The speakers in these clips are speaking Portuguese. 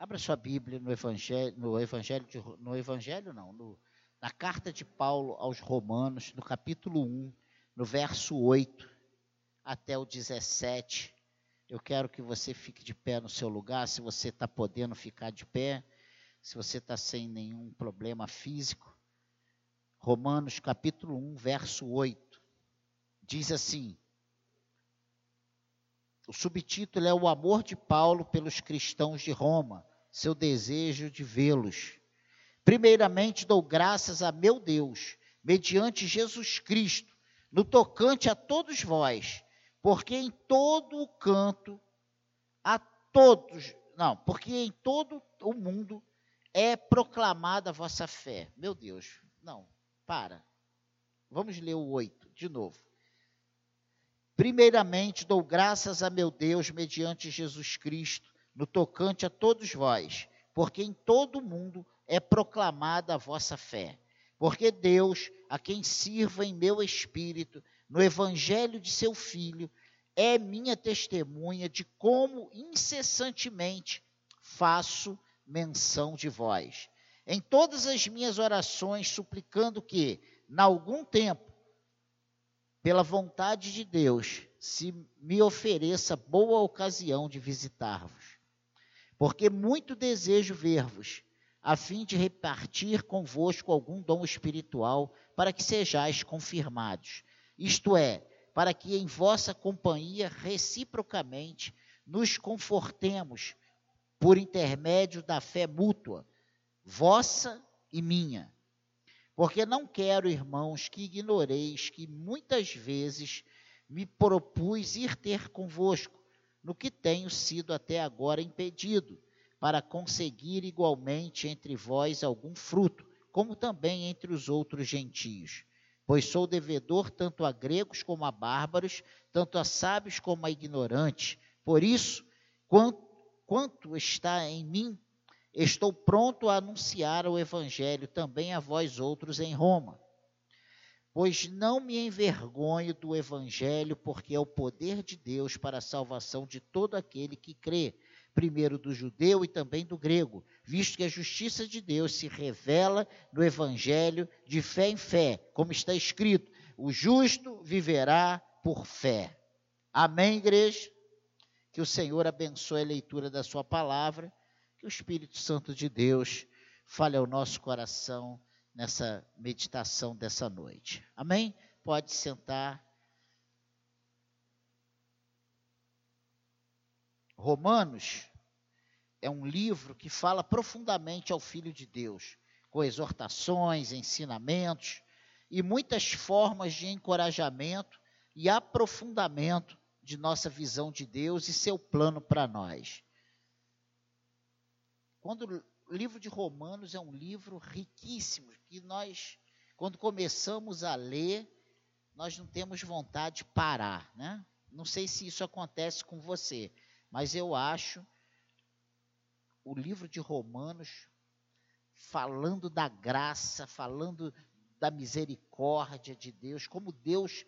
Abra sua Bíblia no Evangelho, no Evangelho, de, no Evangelho não, no, na carta de Paulo aos Romanos, no capítulo 1, no verso 8 até o 17. Eu quero que você fique de pé no seu lugar, se você está podendo ficar de pé, se você está sem nenhum problema físico. Romanos capítulo 1, verso 8. Diz assim: o subtítulo é O amor de Paulo pelos cristãos de Roma, seu desejo de vê-los. Primeiramente, dou graças a meu Deus, mediante Jesus Cristo, no tocante a todos vós, porque em todo o canto, a todos, não, porque em todo o mundo é proclamada a vossa fé. Meu Deus, não, para. Vamos ler o 8 de novo. Primeiramente, dou graças a meu Deus mediante Jesus Cristo, no tocante a todos vós, porque em todo o mundo é proclamada a vossa fé. Porque Deus, a quem sirvo em meu espírito, no evangelho de seu Filho, é minha testemunha de como incessantemente faço menção de vós. Em todas as minhas orações, suplicando que, na algum tempo, pela vontade de Deus, se me ofereça boa ocasião de visitar-vos. Porque muito desejo ver-vos, a fim de repartir convosco algum dom espiritual, para que sejais confirmados. Isto é, para que em vossa companhia reciprocamente nos confortemos por intermédio da fé mútua, vossa e minha. Porque não quero, irmãos, que ignoreis que muitas vezes me propus ir ter convosco, no que tenho sido até agora impedido, para conseguir igualmente entre vós algum fruto, como também entre os outros gentios pois sou devedor tanto a gregos como a bárbaros, tanto a sábios como a ignorantes. Por isso, quanto, quanto está em mim, estou pronto a anunciar o evangelho também a vós outros em Roma. Pois não me envergonho do evangelho, porque é o poder de Deus para a salvação de todo aquele que crê primeiro do judeu e também do grego, visto que a justiça de Deus se revela no evangelho de fé em fé, como está escrito: o justo viverá por fé. Amém, igreja? Que o Senhor abençoe a leitura da Sua palavra, que o Espírito Santo de Deus fale ao nosso coração nessa meditação dessa noite. Amém? Pode sentar. Romanos é um livro que fala profundamente ao Filho de Deus, com exortações, ensinamentos e muitas formas de encorajamento e aprofundamento de nossa visão de Deus e seu plano para nós. Quando o livro de Romanos é um livro riquíssimo, que nós, quando começamos a ler, nós não temos vontade de parar, né? Não sei se isso acontece com você, mas eu acho o livro de Romanos falando da graça, falando da misericórdia de Deus, como Deus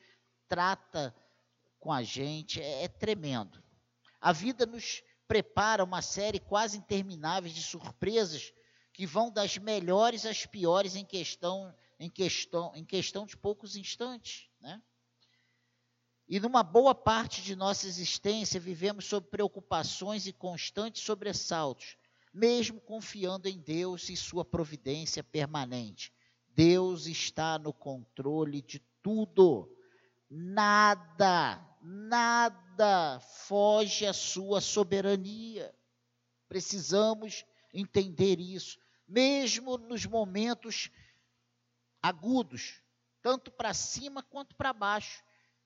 trata com a gente, é, é tremendo. A vida nos prepara uma série quase interminável de surpresas que vão das melhores às piores em questão em questão em questão de poucos instantes, né? E numa boa parte de nossa existência vivemos sob preocupações e constantes sobressaltos, mesmo confiando em Deus e sua providência permanente. Deus está no controle de tudo. Nada, nada foge à sua soberania. Precisamos entender isso, mesmo nos momentos agudos, tanto para cima quanto para baixo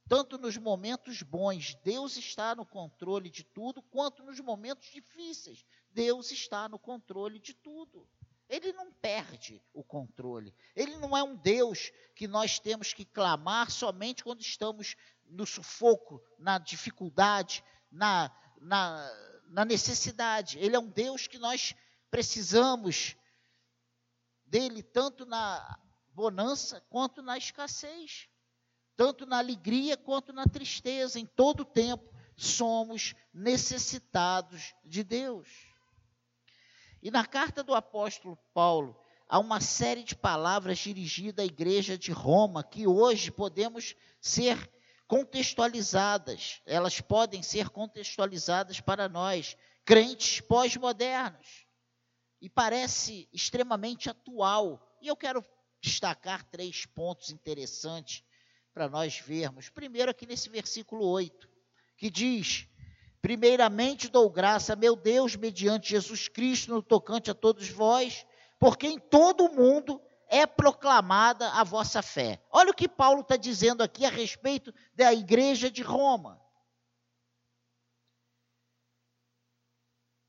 tanto nos momentos bons, Deus está no controle de tudo, quanto nos momentos difíceis, Deus está no controle de tudo. Ele não perde o controle. Ele não é um Deus que nós temos que clamar somente quando estamos no sufoco, na dificuldade, na, na, na necessidade. Ele é um Deus que nós precisamos dele tanto na bonança quanto na escassez tanto na alegria quanto na tristeza, em todo tempo, somos necessitados de Deus. E na carta do apóstolo Paulo, há uma série de palavras dirigidas à igreja de Roma que hoje podemos ser contextualizadas, elas podem ser contextualizadas para nós, crentes pós-modernos. E parece extremamente atual. E eu quero destacar três pontos interessantes para nós vermos. Primeiro, aqui nesse versículo 8, que diz: Primeiramente dou graça, meu Deus, mediante Jesus Cristo, no tocante a todos vós, porque em todo o mundo é proclamada a vossa fé. Olha o que Paulo está dizendo aqui a respeito da igreja de Roma.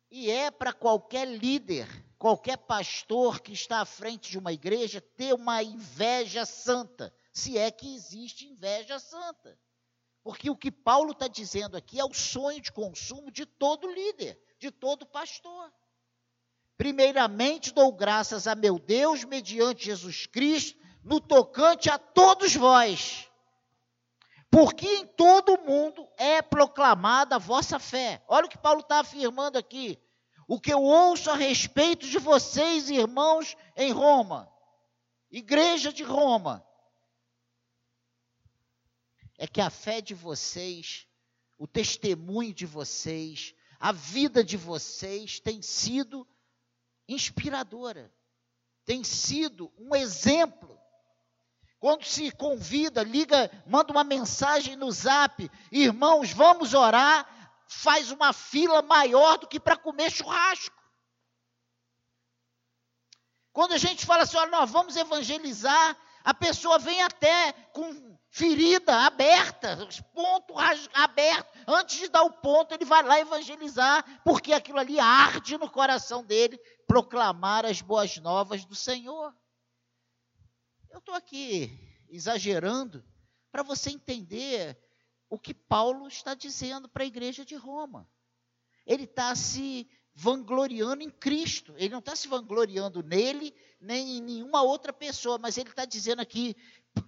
E é para qualquer líder, qualquer pastor que está à frente de uma igreja ter uma inveja santa, se é que existe inveja santa. Porque o que Paulo está dizendo aqui é o sonho de consumo de todo líder, de todo pastor. Primeiramente dou graças a meu Deus mediante Jesus Cristo, no tocante a todos vós, porque em todo o mundo é proclamada a vossa fé. Olha o que Paulo está afirmando aqui. O que eu ouço a respeito de vocês, irmãos, em Roma, igreja de Roma, é que a fé de vocês, o testemunho de vocês, a vida de vocês tem sido inspiradora, tem sido um exemplo. Quando se convida, liga, manda uma mensagem no zap, irmãos, vamos orar, faz uma fila maior do que para comer churrasco. Quando a gente fala assim, olha, nós vamos evangelizar, a pessoa vem até com ferida aberta, ponto aberto. Antes de dar o ponto, ele vai lá evangelizar, porque aquilo ali arde no coração dele, proclamar as boas novas do Senhor. Eu estou aqui exagerando para você entender o que Paulo está dizendo para a igreja de Roma. Ele está se vangloriando em Cristo. Ele não está se vangloriando nele, nem em nenhuma outra pessoa, mas ele está dizendo aqui: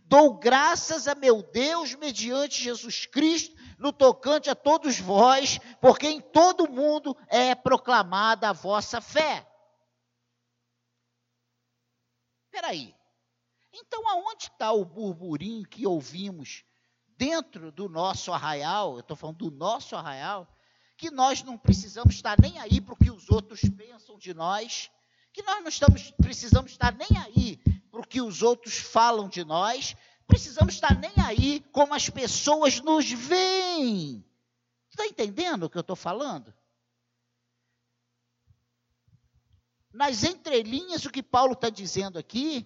dou graças a meu Deus mediante Jesus Cristo, no tocante a todos vós, porque em todo mundo é proclamada a vossa fé. Espera aí. Então, aonde está o burburinho que ouvimos dentro do nosso arraial? Eu estou falando do nosso arraial, que nós não precisamos estar nem aí para o que os outros pensam de nós, que nós não estamos, precisamos estar nem aí para o que os outros falam de nós, precisamos estar nem aí como as pessoas nos veem. Está entendendo o que eu estou falando? nas entrelinhas, o que Paulo está dizendo aqui,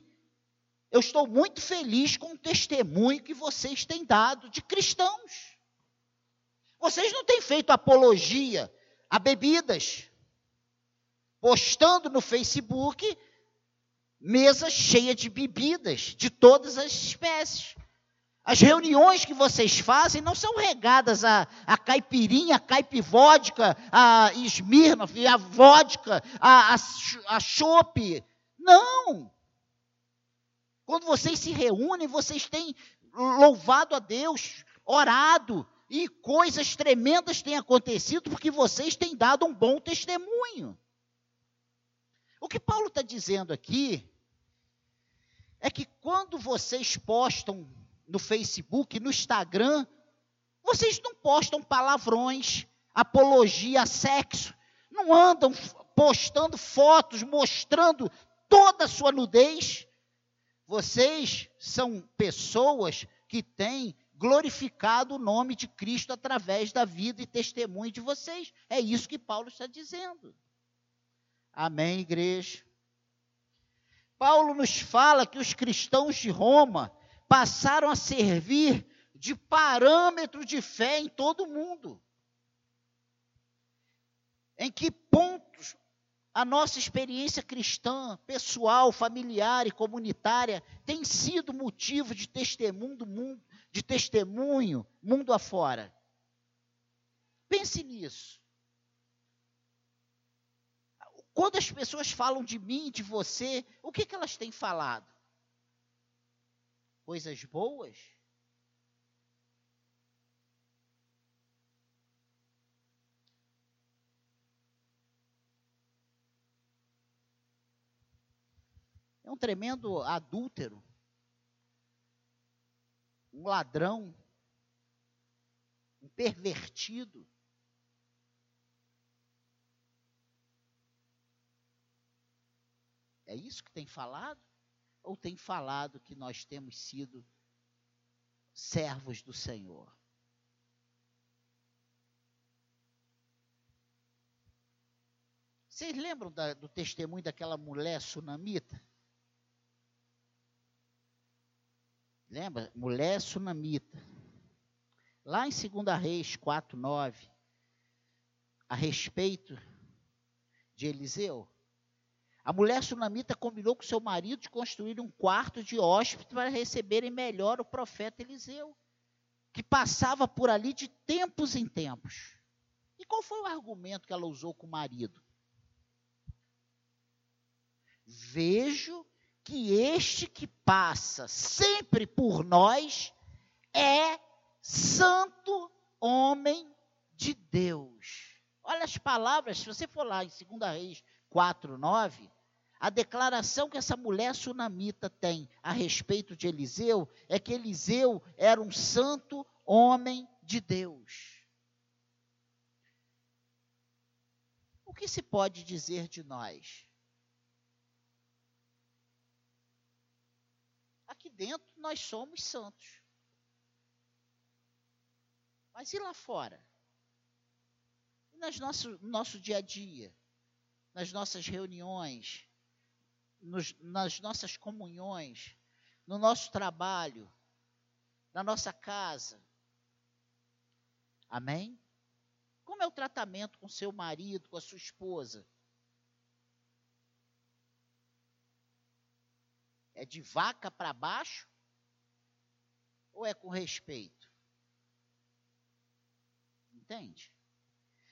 eu estou muito feliz com o testemunho que vocês têm dado de cristãos. Vocês não têm feito apologia a bebidas, postando no Facebook mesas cheias de bebidas de todas as espécies. As reuniões que vocês fazem não são regadas a, a caipirinha, a caipivódica, a Smirnoff, a vodka, a, a, a chope. Não! Quando vocês se reúnem, vocês têm louvado a Deus, orado, e coisas tremendas têm acontecido porque vocês têm dado um bom testemunho. O que Paulo está dizendo aqui é que quando vocês postam no Facebook, no Instagram, vocês não postam palavrões, apologia a sexo, não andam postando fotos mostrando toda a sua nudez. Vocês são pessoas que têm glorificado o nome de Cristo através da vida e testemunho de vocês. É isso que Paulo está dizendo. Amém, igreja? Paulo nos fala que os cristãos de Roma passaram a servir de parâmetro de fé em todo o mundo. Em que pontos a nossa experiência cristã, pessoal, familiar e comunitária tem sido motivo de testemunho, mundo, de testemunho mundo afora? Pense nisso. Quando as pessoas falam de mim, de você, o que, que elas têm falado? coisas boas? um tremendo adúltero, um ladrão, um pervertido. É isso que tem falado? Ou tem falado que nós temos sido servos do Senhor? Vocês lembram da, do testemunho daquela mulher sunamita? Lembra? Mulher sunamita. Lá em 2 Reis 4, 9, a respeito de Eliseu, a mulher sunamita combinou com seu marido de construir um quarto de hóspede para receberem melhor o profeta Eliseu, que passava por ali de tempos em tempos. E qual foi o argumento que ela usou com o marido? Vejo que este que passa sempre por nós é santo homem de Deus. Olha as palavras, se você for lá em 2 Reis 4, 9, a declaração que essa mulher sunamita tem a respeito de Eliseu é que Eliseu era um santo homem de Deus. O que se pode dizer de nós? Dentro nós somos santos. Mas e lá fora? E nas nosso, no nosso dia a dia? Nas nossas reuniões? nos, nas nossas comunhões, no nosso trabalho, na nossa casa. Amém? Como é o tratamento com seu marido, com a sua esposa? É de vaca para baixo? Ou é com respeito? Entende?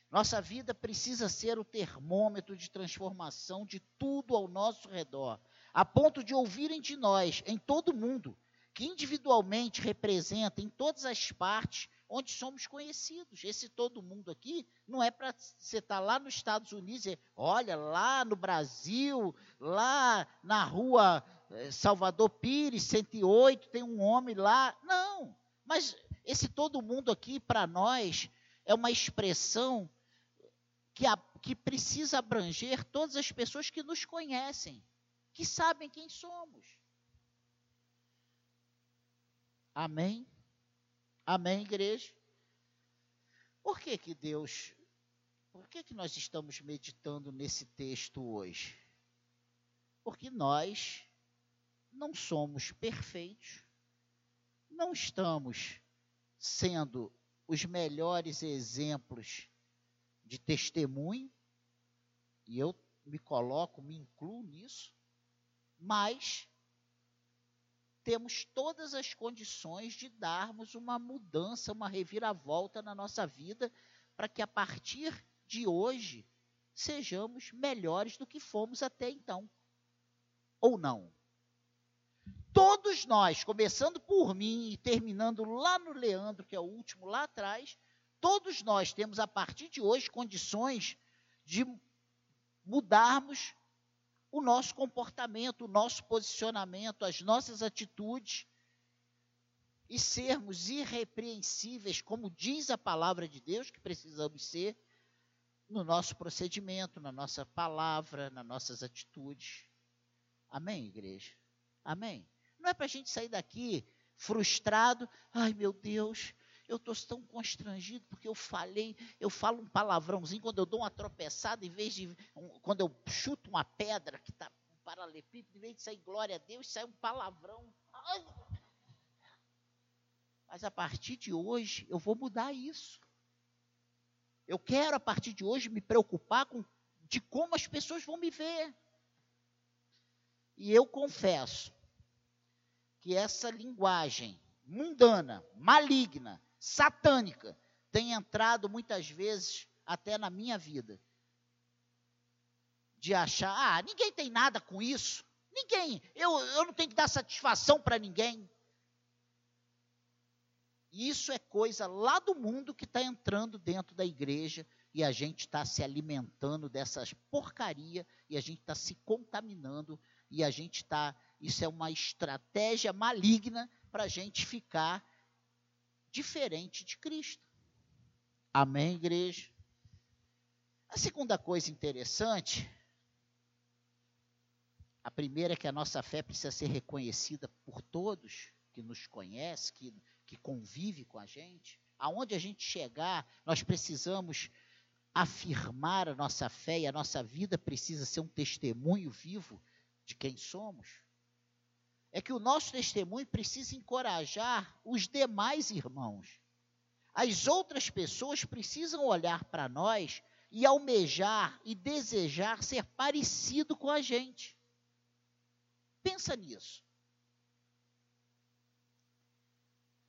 Nossa vida precisa ser o termômetro de transformação de tudo ao nosso redor, a ponto de ouvirem de nós, em todo mundo, que individualmente representa em todas as partes onde somos conhecidos. Esse todo mundo aqui não é para você estar tá lá nos Estados Unidos e olha, lá no Brasil, lá na rua Salvador Pires, 108, tem um homem lá. Não, mas esse todo mundo aqui, para nós, é uma expressão que, a, que precisa abranger todas as pessoas que nos conhecem, que sabem quem somos. Amém? Amém, igreja? Por que que Deus, por que que nós estamos meditando nesse texto hoje? Porque nós não somos perfeitos, não estamos sendo os melhores exemplos de testemunho, e eu me coloco, me incluo nisso, mas temos todas as condições de darmos uma mudança, uma reviravolta na nossa vida, para que a partir de hoje sejamos melhores do que fomos até então. Ou não? Todos nós, começando por mim e terminando lá no Leandro, que é o último lá atrás, todos nós temos a partir de hoje condições de mudarmos o nosso comportamento, o nosso posicionamento, as nossas atitudes e sermos irrepreensíveis, como diz a palavra de Deus que precisamos ser no nosso procedimento, na nossa palavra, nas nossas atitudes. Amém, igreja? Amém? Não é para a gente sair daqui frustrado, ai meu Deus, eu estou tão constrangido porque eu falei, eu falo um palavrãozinho quando eu dou uma tropeçada, em vez de, um, quando eu chuto uma pedra que está um paralelepípedo, em vez de sair glória a Deus, sai um palavrão. Ai. Mas a partir de hoje eu vou mudar isso. Eu quero a partir de hoje me preocupar com de como as pessoas vão me ver. E eu confesso que essa linguagem mundana, maligna, satânica tem entrado muitas vezes até na minha vida. De achar, ah, ninguém tem nada com isso. Ninguém, eu, eu não tenho que dar satisfação para ninguém. Isso é coisa lá do mundo que está entrando dentro da igreja e a gente está se alimentando dessas porcaria e a gente está se contaminando e a gente está. Isso é uma estratégia maligna para a gente ficar diferente de Cristo. Amém, igreja? A segunda coisa interessante, a primeira é que a nossa fé precisa ser reconhecida por todos que nos conhecem, que, que convive com a gente. Aonde a gente chegar, nós precisamos afirmar a nossa fé e a nossa vida precisa ser um testemunho vivo de quem somos. É que o nosso testemunho precisa encorajar os demais irmãos. As outras pessoas precisam olhar para nós e almejar e desejar ser parecido com a gente. Pensa nisso.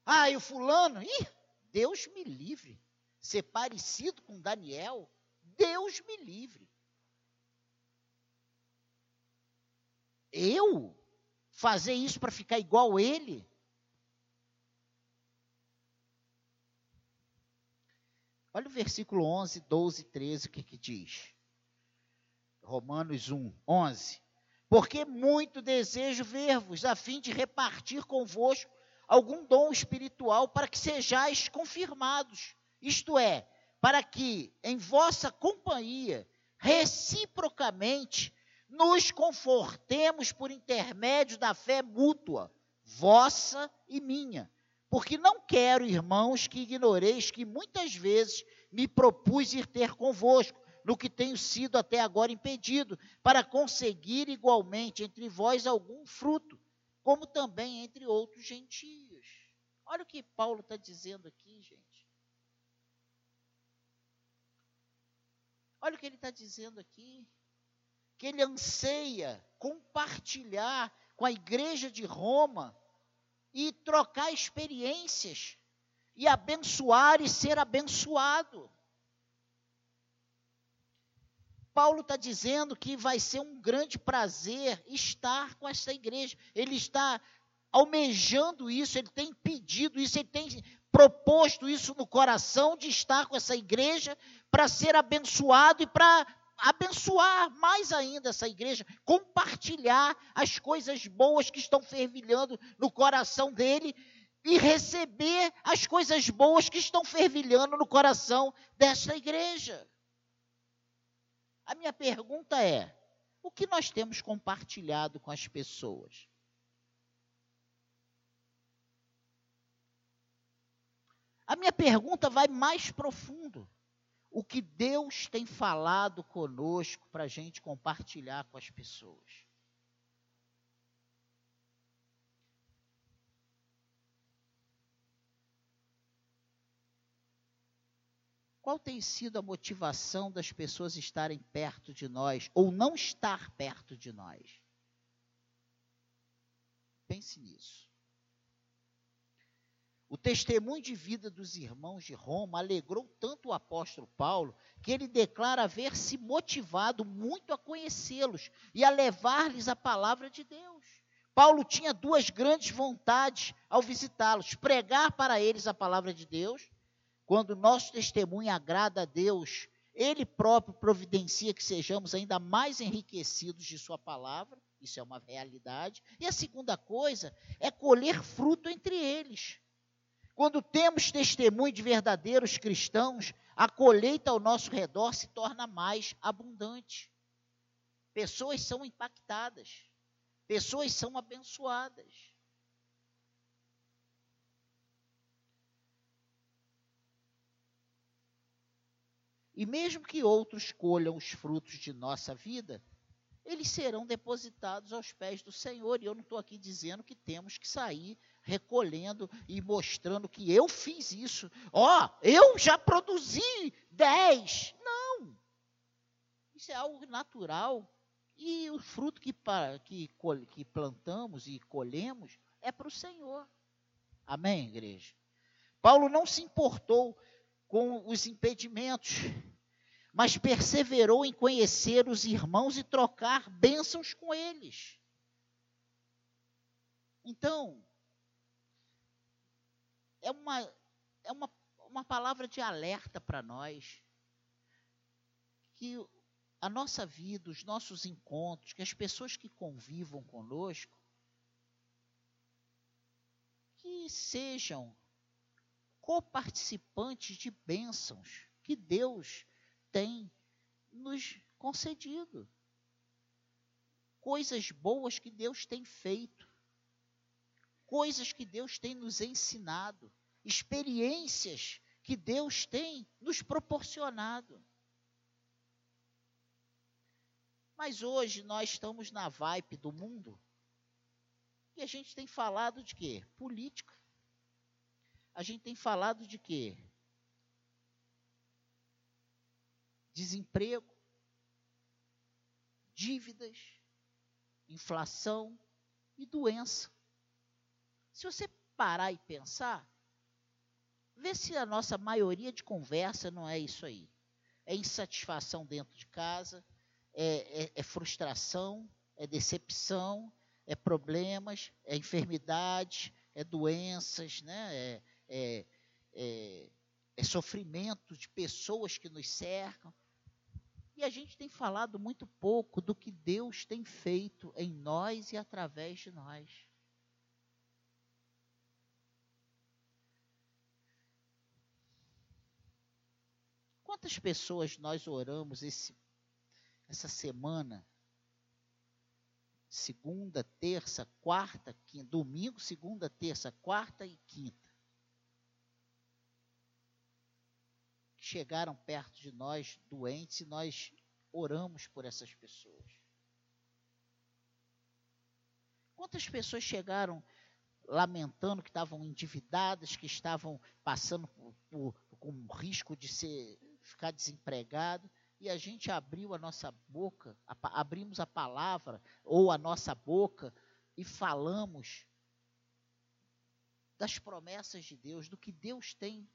Ah, e o fulano, ih, Deus me livre ser parecido com Daniel, Deus me livre. Eu fazer isso para ficar igual ele? Olha o versículo 11, 12 e 13, o que, que diz? Romanos 1, 11. Porque muito desejo ver-vos, a fim de repartir convosco algum dom espiritual, para que sejais confirmados isto é, para que em vossa companhia, reciprocamente, nos confortemos por intermédio da fé mútua, vossa e minha. Porque não quero, irmãos, que ignoreis que muitas vezes me propus ir ter convosco, no que tenho sido até agora impedido, para conseguir igualmente entre vós algum fruto, como também entre outros gentios. Olha o que Paulo está dizendo aqui, gente. Olha o que ele está dizendo aqui. Que ele anseia compartilhar com a igreja de Roma e trocar experiências e abençoar e ser abençoado. Paulo está dizendo que vai ser um grande prazer estar com essa igreja. Ele está almejando isso, ele tem pedido isso, ele tem proposto isso no coração de estar com essa igreja para ser abençoado e para abençoar mais ainda essa igreja, compartilhar as coisas boas que estão fervilhando no coração dele e receber as coisas boas que estão fervilhando no coração dessa igreja. A minha pergunta é: o que nós temos compartilhado com as pessoas? A minha pergunta vai mais profundo o que Deus tem falado conosco para a gente compartilhar com as pessoas. Qual tem sido a motivação das pessoas estarem perto de nós ou não estar perto de nós? Pense nisso. O testemunho de vida dos irmãos de Roma alegrou tanto o apóstolo Paulo que ele declara haver se motivado muito a conhecê-los e a levar-lhes a palavra de Deus. Paulo tinha duas grandes vontades ao visitá-los: pregar para eles a palavra de Deus. Quando nosso testemunho agrada a Deus, ele próprio providencia que sejamos ainda mais enriquecidos de Sua palavra. Isso é uma realidade. E a segunda coisa é colher fruto entre eles. Quando temos testemunho de verdadeiros cristãos, a colheita ao nosso redor se torna mais abundante. Pessoas são impactadas, pessoas são abençoadas. E mesmo que outros colham os frutos de nossa vida, eles serão depositados aos pés do Senhor. E eu não estou aqui dizendo que temos que sair recolhendo e mostrando que eu fiz isso. Ó, oh, eu já produzi dez. Não. Isso é algo natural. E o fruto que, que, que plantamos e colhemos é para o Senhor. Amém, igreja? Paulo não se importou com os impedimentos, mas perseverou em conhecer os irmãos e trocar bênçãos com eles. Então, é uma, é uma, uma palavra de alerta para nós. que a nossa vida, os nossos encontros, que as pessoas que convivam conosco, que sejam coparticipantes de bênçãos que Deus tem nos concedido. Coisas boas que Deus tem feito. Coisas que Deus tem nos ensinado. Experiências que Deus tem nos proporcionado. Mas hoje nós estamos na vibe do mundo e a gente tem falado de quê? Política. A gente tem falado de quê? Desemprego, dívidas, inflação e doença. Se você parar e pensar, vê se a nossa maioria de conversa não é isso aí. É insatisfação dentro de casa, é, é, é frustração, é decepção, é problemas, é enfermidades, é doenças, né? é, é, é, é sofrimento de pessoas que nos cercam. E a gente tem falado muito pouco do que Deus tem feito em nós e através de nós. Quantas pessoas nós oramos esse, essa semana segunda, terça, quarta, quinta, domingo, segunda, terça, quarta e quinta. Chegaram perto de nós doentes e nós oramos por essas pessoas. Quantas pessoas chegaram lamentando que estavam endividadas, que estavam passando por, por, com risco de ser, ficar desempregado, e a gente abriu a nossa boca, abrimos a palavra ou a nossa boca e falamos das promessas de Deus, do que Deus tem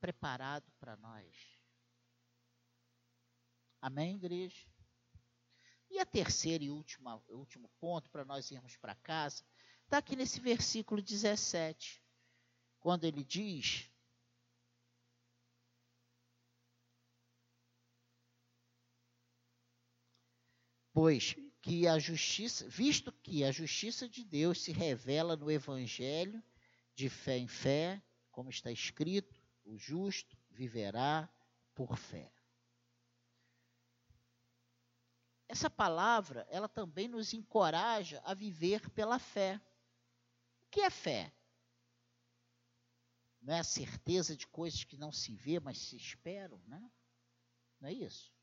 preparado para nós. Amém, igreja? E a terceira e última, último ponto para nós irmos para casa, está aqui nesse versículo 17, quando ele diz Pois que a justiça, visto que a justiça de Deus se revela no evangelho de fé em fé, como está escrito, o justo viverá por fé. Essa palavra, ela também nos encoraja a viver pela fé. O que é fé? Não é a certeza de coisas que não se vê, mas se esperam, né? Não é isso?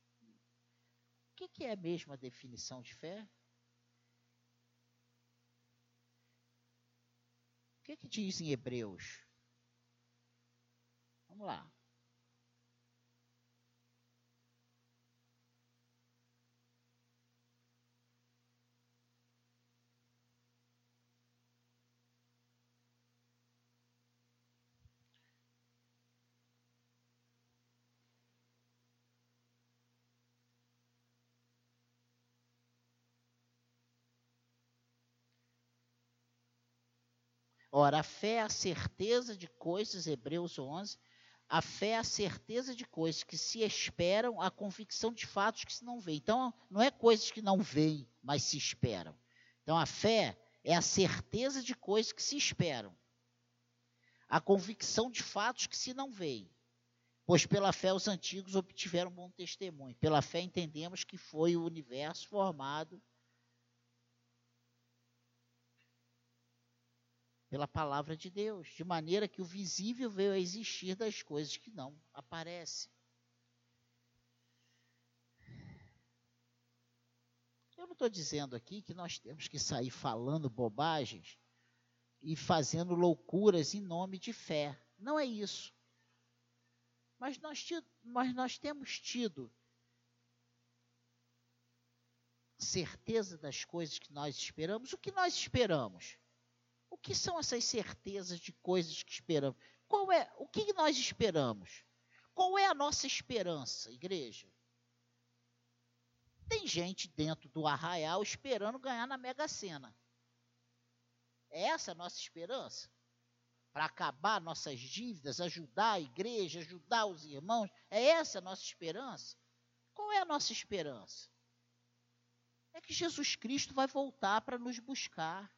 O que, que é mesmo a definição de fé? O que, que diz em Hebreus? Vamos lá. Ora, a fé é a certeza de coisas, Hebreus 11, a fé é a certeza de coisas que se esperam, a convicção de fatos que se não veem. Então, não é coisas que não veem, mas se esperam. Então, a fé é a certeza de coisas que se esperam, a convicção de fatos que se não veem. Pois pela fé os antigos obtiveram bom testemunho. Pela fé entendemos que foi o universo formado pela palavra de Deus, de maneira que o visível veio a existir das coisas que não aparecem. Eu não estou dizendo aqui que nós temos que sair falando bobagens e fazendo loucuras em nome de fé. Não é isso. Mas nós, mas nós temos tido certeza das coisas que nós esperamos. O que nós esperamos? Que são essas certezas de coisas que esperamos? Qual é, o que nós esperamos? Qual é a nossa esperança, igreja? Tem gente dentro do arraial esperando ganhar na Mega Sena. É essa a nossa esperança? Para acabar nossas dívidas, ajudar a igreja, ajudar os irmãos? É essa a nossa esperança? Qual é a nossa esperança? É que Jesus Cristo vai voltar para nos buscar.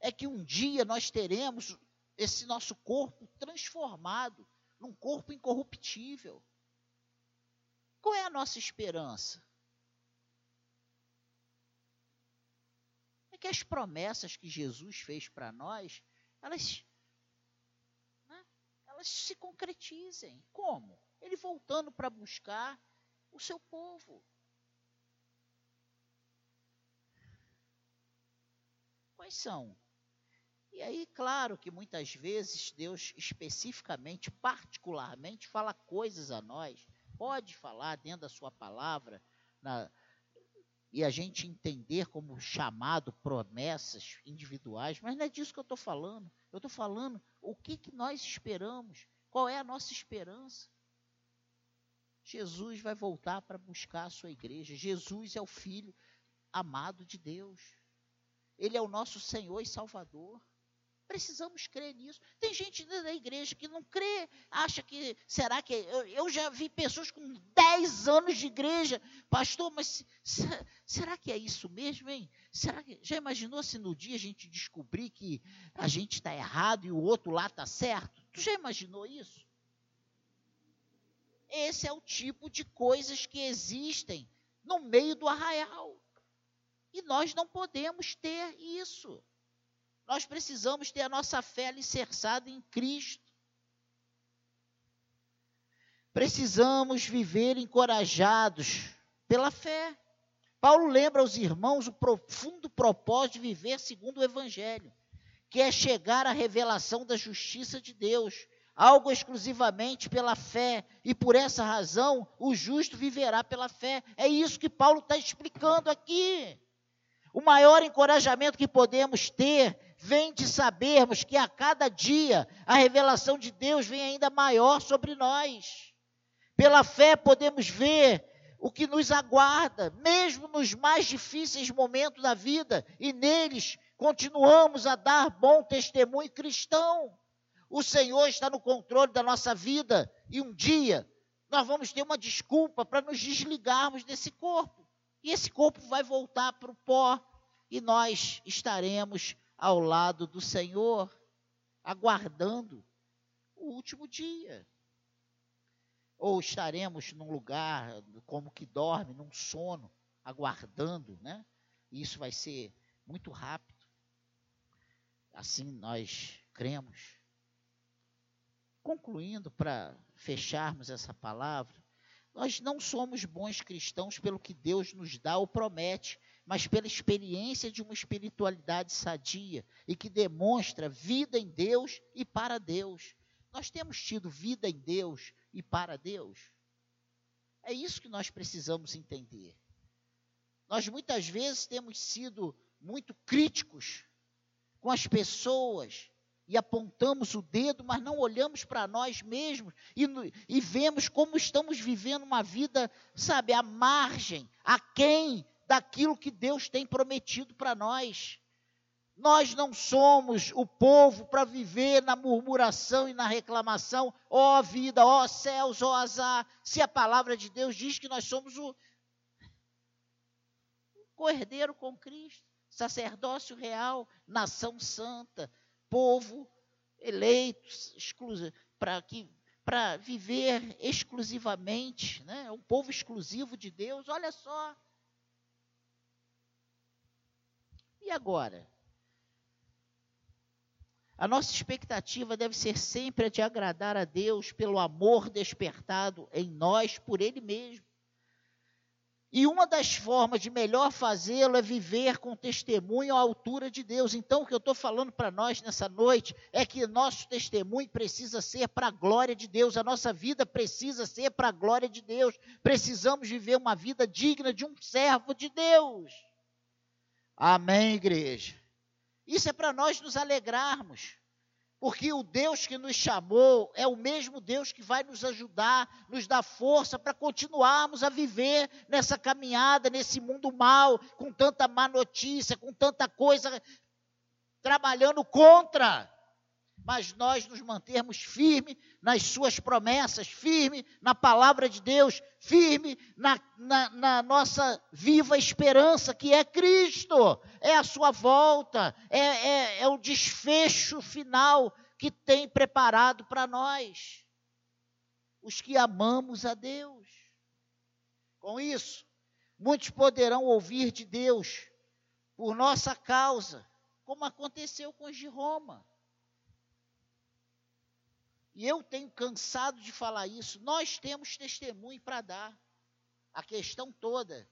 É que um dia nós teremos esse nosso corpo transformado num corpo incorruptível. Qual é a nossa esperança? É que as promessas que Jesus fez para nós, elas, né, elas se concretizem. Como? Ele voltando para buscar o seu povo. Quais são? E aí, claro que muitas vezes Deus especificamente, particularmente, fala coisas a nós pode falar dentro da sua palavra na, e a gente entender como chamado promessas individuais, mas não é disso que eu estou falando. Eu estou falando o que, que nós esperamos, qual é a nossa esperança. Jesus vai voltar para buscar a sua igreja. Jesus é o Filho amado de Deus. Ele é o nosso Senhor e Salvador. Precisamos crer nisso. Tem gente da igreja que não crê, acha que. Será que. Eu, eu já vi pessoas com 10 anos de igreja, pastor, mas será que é isso mesmo, hein? Será que, já imaginou se no dia a gente descobrir que a gente está errado e o outro lá está certo? Tu já imaginou isso? Esse é o tipo de coisas que existem no meio do arraial. E nós não podemos ter isso. Nós precisamos ter a nossa fé alicerçada em Cristo. Precisamos viver encorajados pela fé. Paulo lembra aos irmãos o profundo propósito de viver segundo o Evangelho, que é chegar à revelação da justiça de Deus, algo exclusivamente pela fé, e por essa razão o justo viverá pela fé. É isso que Paulo está explicando aqui. O maior encorajamento que podemos ter vem de sabermos que a cada dia a revelação de Deus vem ainda maior sobre nós. Pela fé podemos ver o que nos aguarda, mesmo nos mais difíceis momentos da vida, e neles continuamos a dar bom testemunho cristão. O Senhor está no controle da nossa vida e um dia nós vamos ter uma desculpa para nos desligarmos desse corpo. E esse corpo vai voltar para o pó e nós estaremos ao lado do Senhor, aguardando o último dia. Ou estaremos num lugar como que dorme, num sono, aguardando, né? Isso vai ser muito rápido. Assim nós cremos. Concluindo, para fecharmos essa palavra, nós não somos bons cristãos pelo que Deus nos dá ou promete, mas pela experiência de uma espiritualidade sadia e que demonstra vida em Deus e para Deus. Nós temos tido vida em Deus e para Deus. É isso que nós precisamos entender. Nós muitas vezes temos sido muito críticos com as pessoas e apontamos o dedo, mas não olhamos para nós mesmos e, e, vemos como estamos vivendo uma vida, sabe, à margem, a quem daquilo que Deus tem prometido para nós. Nós não somos o povo para viver na murmuração e na reclamação, ó oh, vida, ó oh, céus, ó oh, azar. Se a palavra de Deus diz que nós somos o cordeiro com Cristo, sacerdócio real, nação santa, povo eleito, para que para viver exclusivamente, né? um povo exclusivo de Deus. Olha só, E agora? A nossa expectativa deve ser sempre a de agradar a Deus pelo amor despertado em nós por Ele mesmo. E uma das formas de melhor fazê-lo é viver com testemunho à altura de Deus. Então, o que eu estou falando para nós nessa noite é que nosso testemunho precisa ser para a glória de Deus, a nossa vida precisa ser para a glória de Deus. Precisamos viver uma vida digna de um servo de Deus. Amém, igreja? Isso é para nós nos alegrarmos, porque o Deus que nos chamou é o mesmo Deus que vai nos ajudar, nos dar força para continuarmos a viver nessa caminhada, nesse mundo mal, com tanta má notícia, com tanta coisa trabalhando contra. Mas nós nos mantermos firme nas suas promessas, firme na palavra de Deus, firme na, na, na, nossa viva esperança, que é Cristo, é a sua volta, é, é, é o desfecho final que tem preparado para nós, os que amamos a Deus. Com isso, muitos poderão ouvir de Deus por nossa causa, como aconteceu com os de Roma. E eu tenho cansado de falar isso. Nós temos testemunho para dar. A questão toda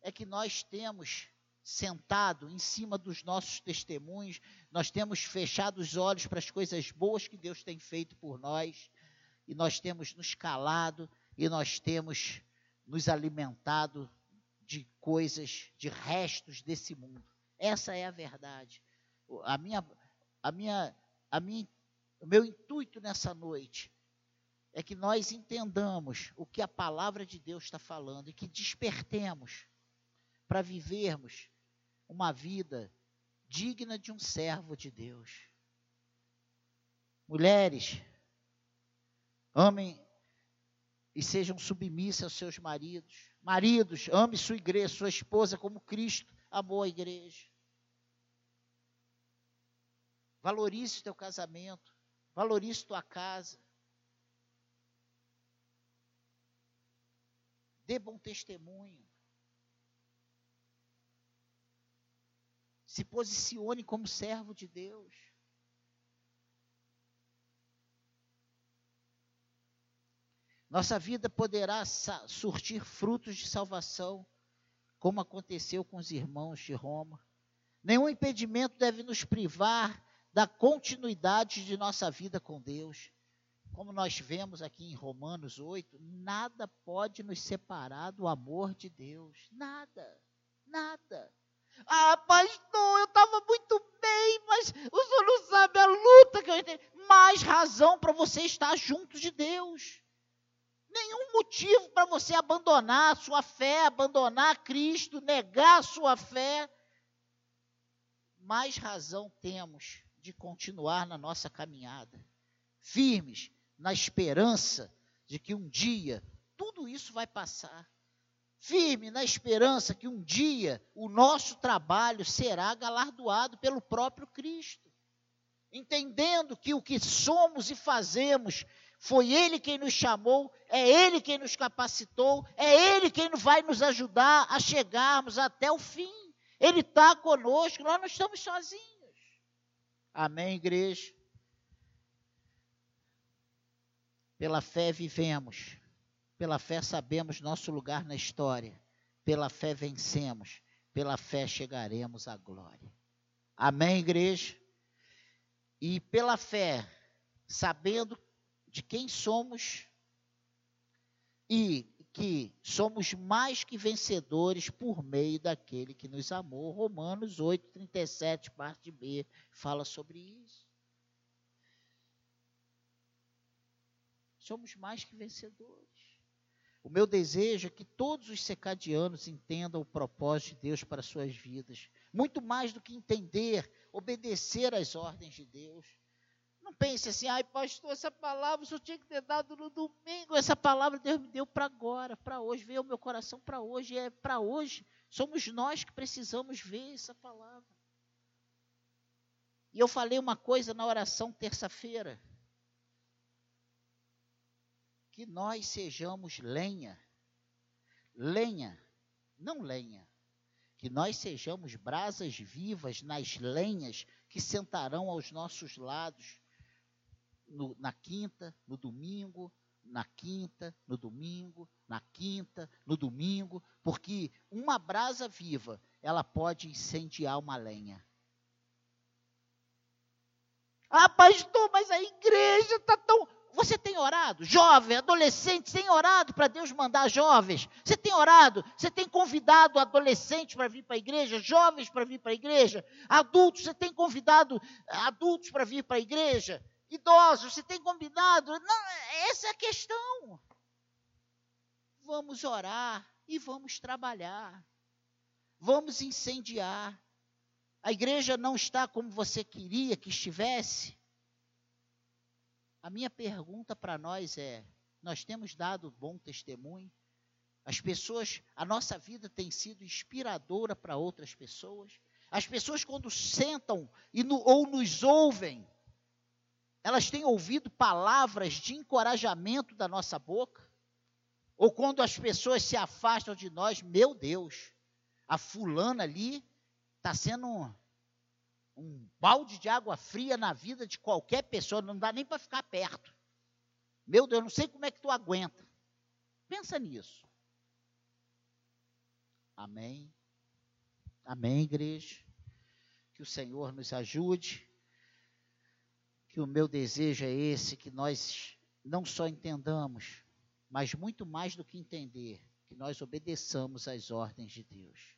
é que nós temos sentado em cima dos nossos testemunhos, nós temos fechado os olhos para as coisas boas que Deus tem feito por nós, e nós temos nos calado, e nós temos nos alimentado de coisas, de restos desse mundo. Essa é a verdade. A minha, a minha, a minha o meu intuito nessa noite é que nós entendamos o que a palavra de Deus está falando e que despertemos para vivermos uma vida digna de um servo de Deus. Mulheres, amem e sejam submissas aos seus maridos. Maridos, ame sua igreja, sua esposa como Cristo amou a igreja. Valorize o teu casamento. Valorize tua casa. Dê bom testemunho. Se posicione como servo de Deus. Nossa vida poderá surtir frutos de salvação, como aconteceu com os irmãos de Roma. Nenhum impedimento deve nos privar da continuidade de nossa vida com Deus. Como nós vemos aqui em Romanos 8, nada pode nos separar do amor de Deus. Nada, nada. Ah, pastor, eu estava muito bem, mas o senhor não sabe a luta que eu entrei. Mais razão para você estar junto de Deus. Nenhum motivo para você abandonar a sua fé, abandonar Cristo, negar sua fé. Mais razão temos de continuar na nossa caminhada, firmes na esperança de que um dia tudo isso vai passar. Firme na esperança que um dia o nosso trabalho será galardoado pelo próprio Cristo. Entendendo que o que somos e fazemos foi Ele quem nos chamou, é Ele quem nos capacitou, é Ele quem vai nos ajudar a chegarmos até o fim. Ele está conosco, nós não estamos sozinhos. Amém, igreja? Pela fé vivemos, pela fé sabemos nosso lugar na história, pela fé vencemos, pela fé chegaremos à glória. Amém, igreja? E pela fé, sabendo de quem somos e que somos mais que vencedores por meio daquele que nos amou. Romanos 8, 37, parte B, fala sobre isso. Somos mais que vencedores. O meu desejo é que todos os secadianos entendam o propósito de Deus para suas vidas. Muito mais do que entender, obedecer às ordens de Deus. Não pense assim, ai pastor, essa palavra eu tinha que ter dado no domingo. Essa palavra Deus me deu para agora, para hoje, veio ao meu coração para hoje, é para hoje. Somos nós que precisamos ver essa palavra. E eu falei uma coisa na oração terça-feira. Que nós sejamos lenha. Lenha, não lenha. Que nós sejamos brasas vivas nas lenhas que sentarão aos nossos lados no, na quinta, no domingo, na quinta, no domingo, na quinta, no domingo, porque uma brasa viva, ela pode incendiar uma lenha. Ah, pastor, mas a igreja está tão. Você tem orado? Jovem, adolescente, tem orado para Deus mandar jovens? Você tem orado? Você tem convidado adolescentes para vir para a igreja? Jovens para vir para a igreja? Adultos, você tem convidado adultos para vir para a igreja? Idosos, se tem combinado. Não, essa é a questão. Vamos orar e vamos trabalhar. Vamos incendiar. A igreja não está como você queria que estivesse. A minha pergunta para nós é: nós temos dado bom testemunho? As pessoas, a nossa vida tem sido inspiradora para outras pessoas? As pessoas, quando sentam e no, ou nos ouvem, elas têm ouvido palavras de encorajamento da nossa boca? Ou quando as pessoas se afastam de nós, meu Deus, a fulana ali está sendo um, balde de água fria na vida de qualquer pessoa, não dá nem para ficar perto. Meu Deus, não sei como é que tu aguenta. Pensa nisso. Amém. Amém, igreja. Que o Senhor nos ajude. Que o meu desejo é esse, que nós não só entendamos, mas muito mais do que entender, que nós obedeçamos às ordens de Deus.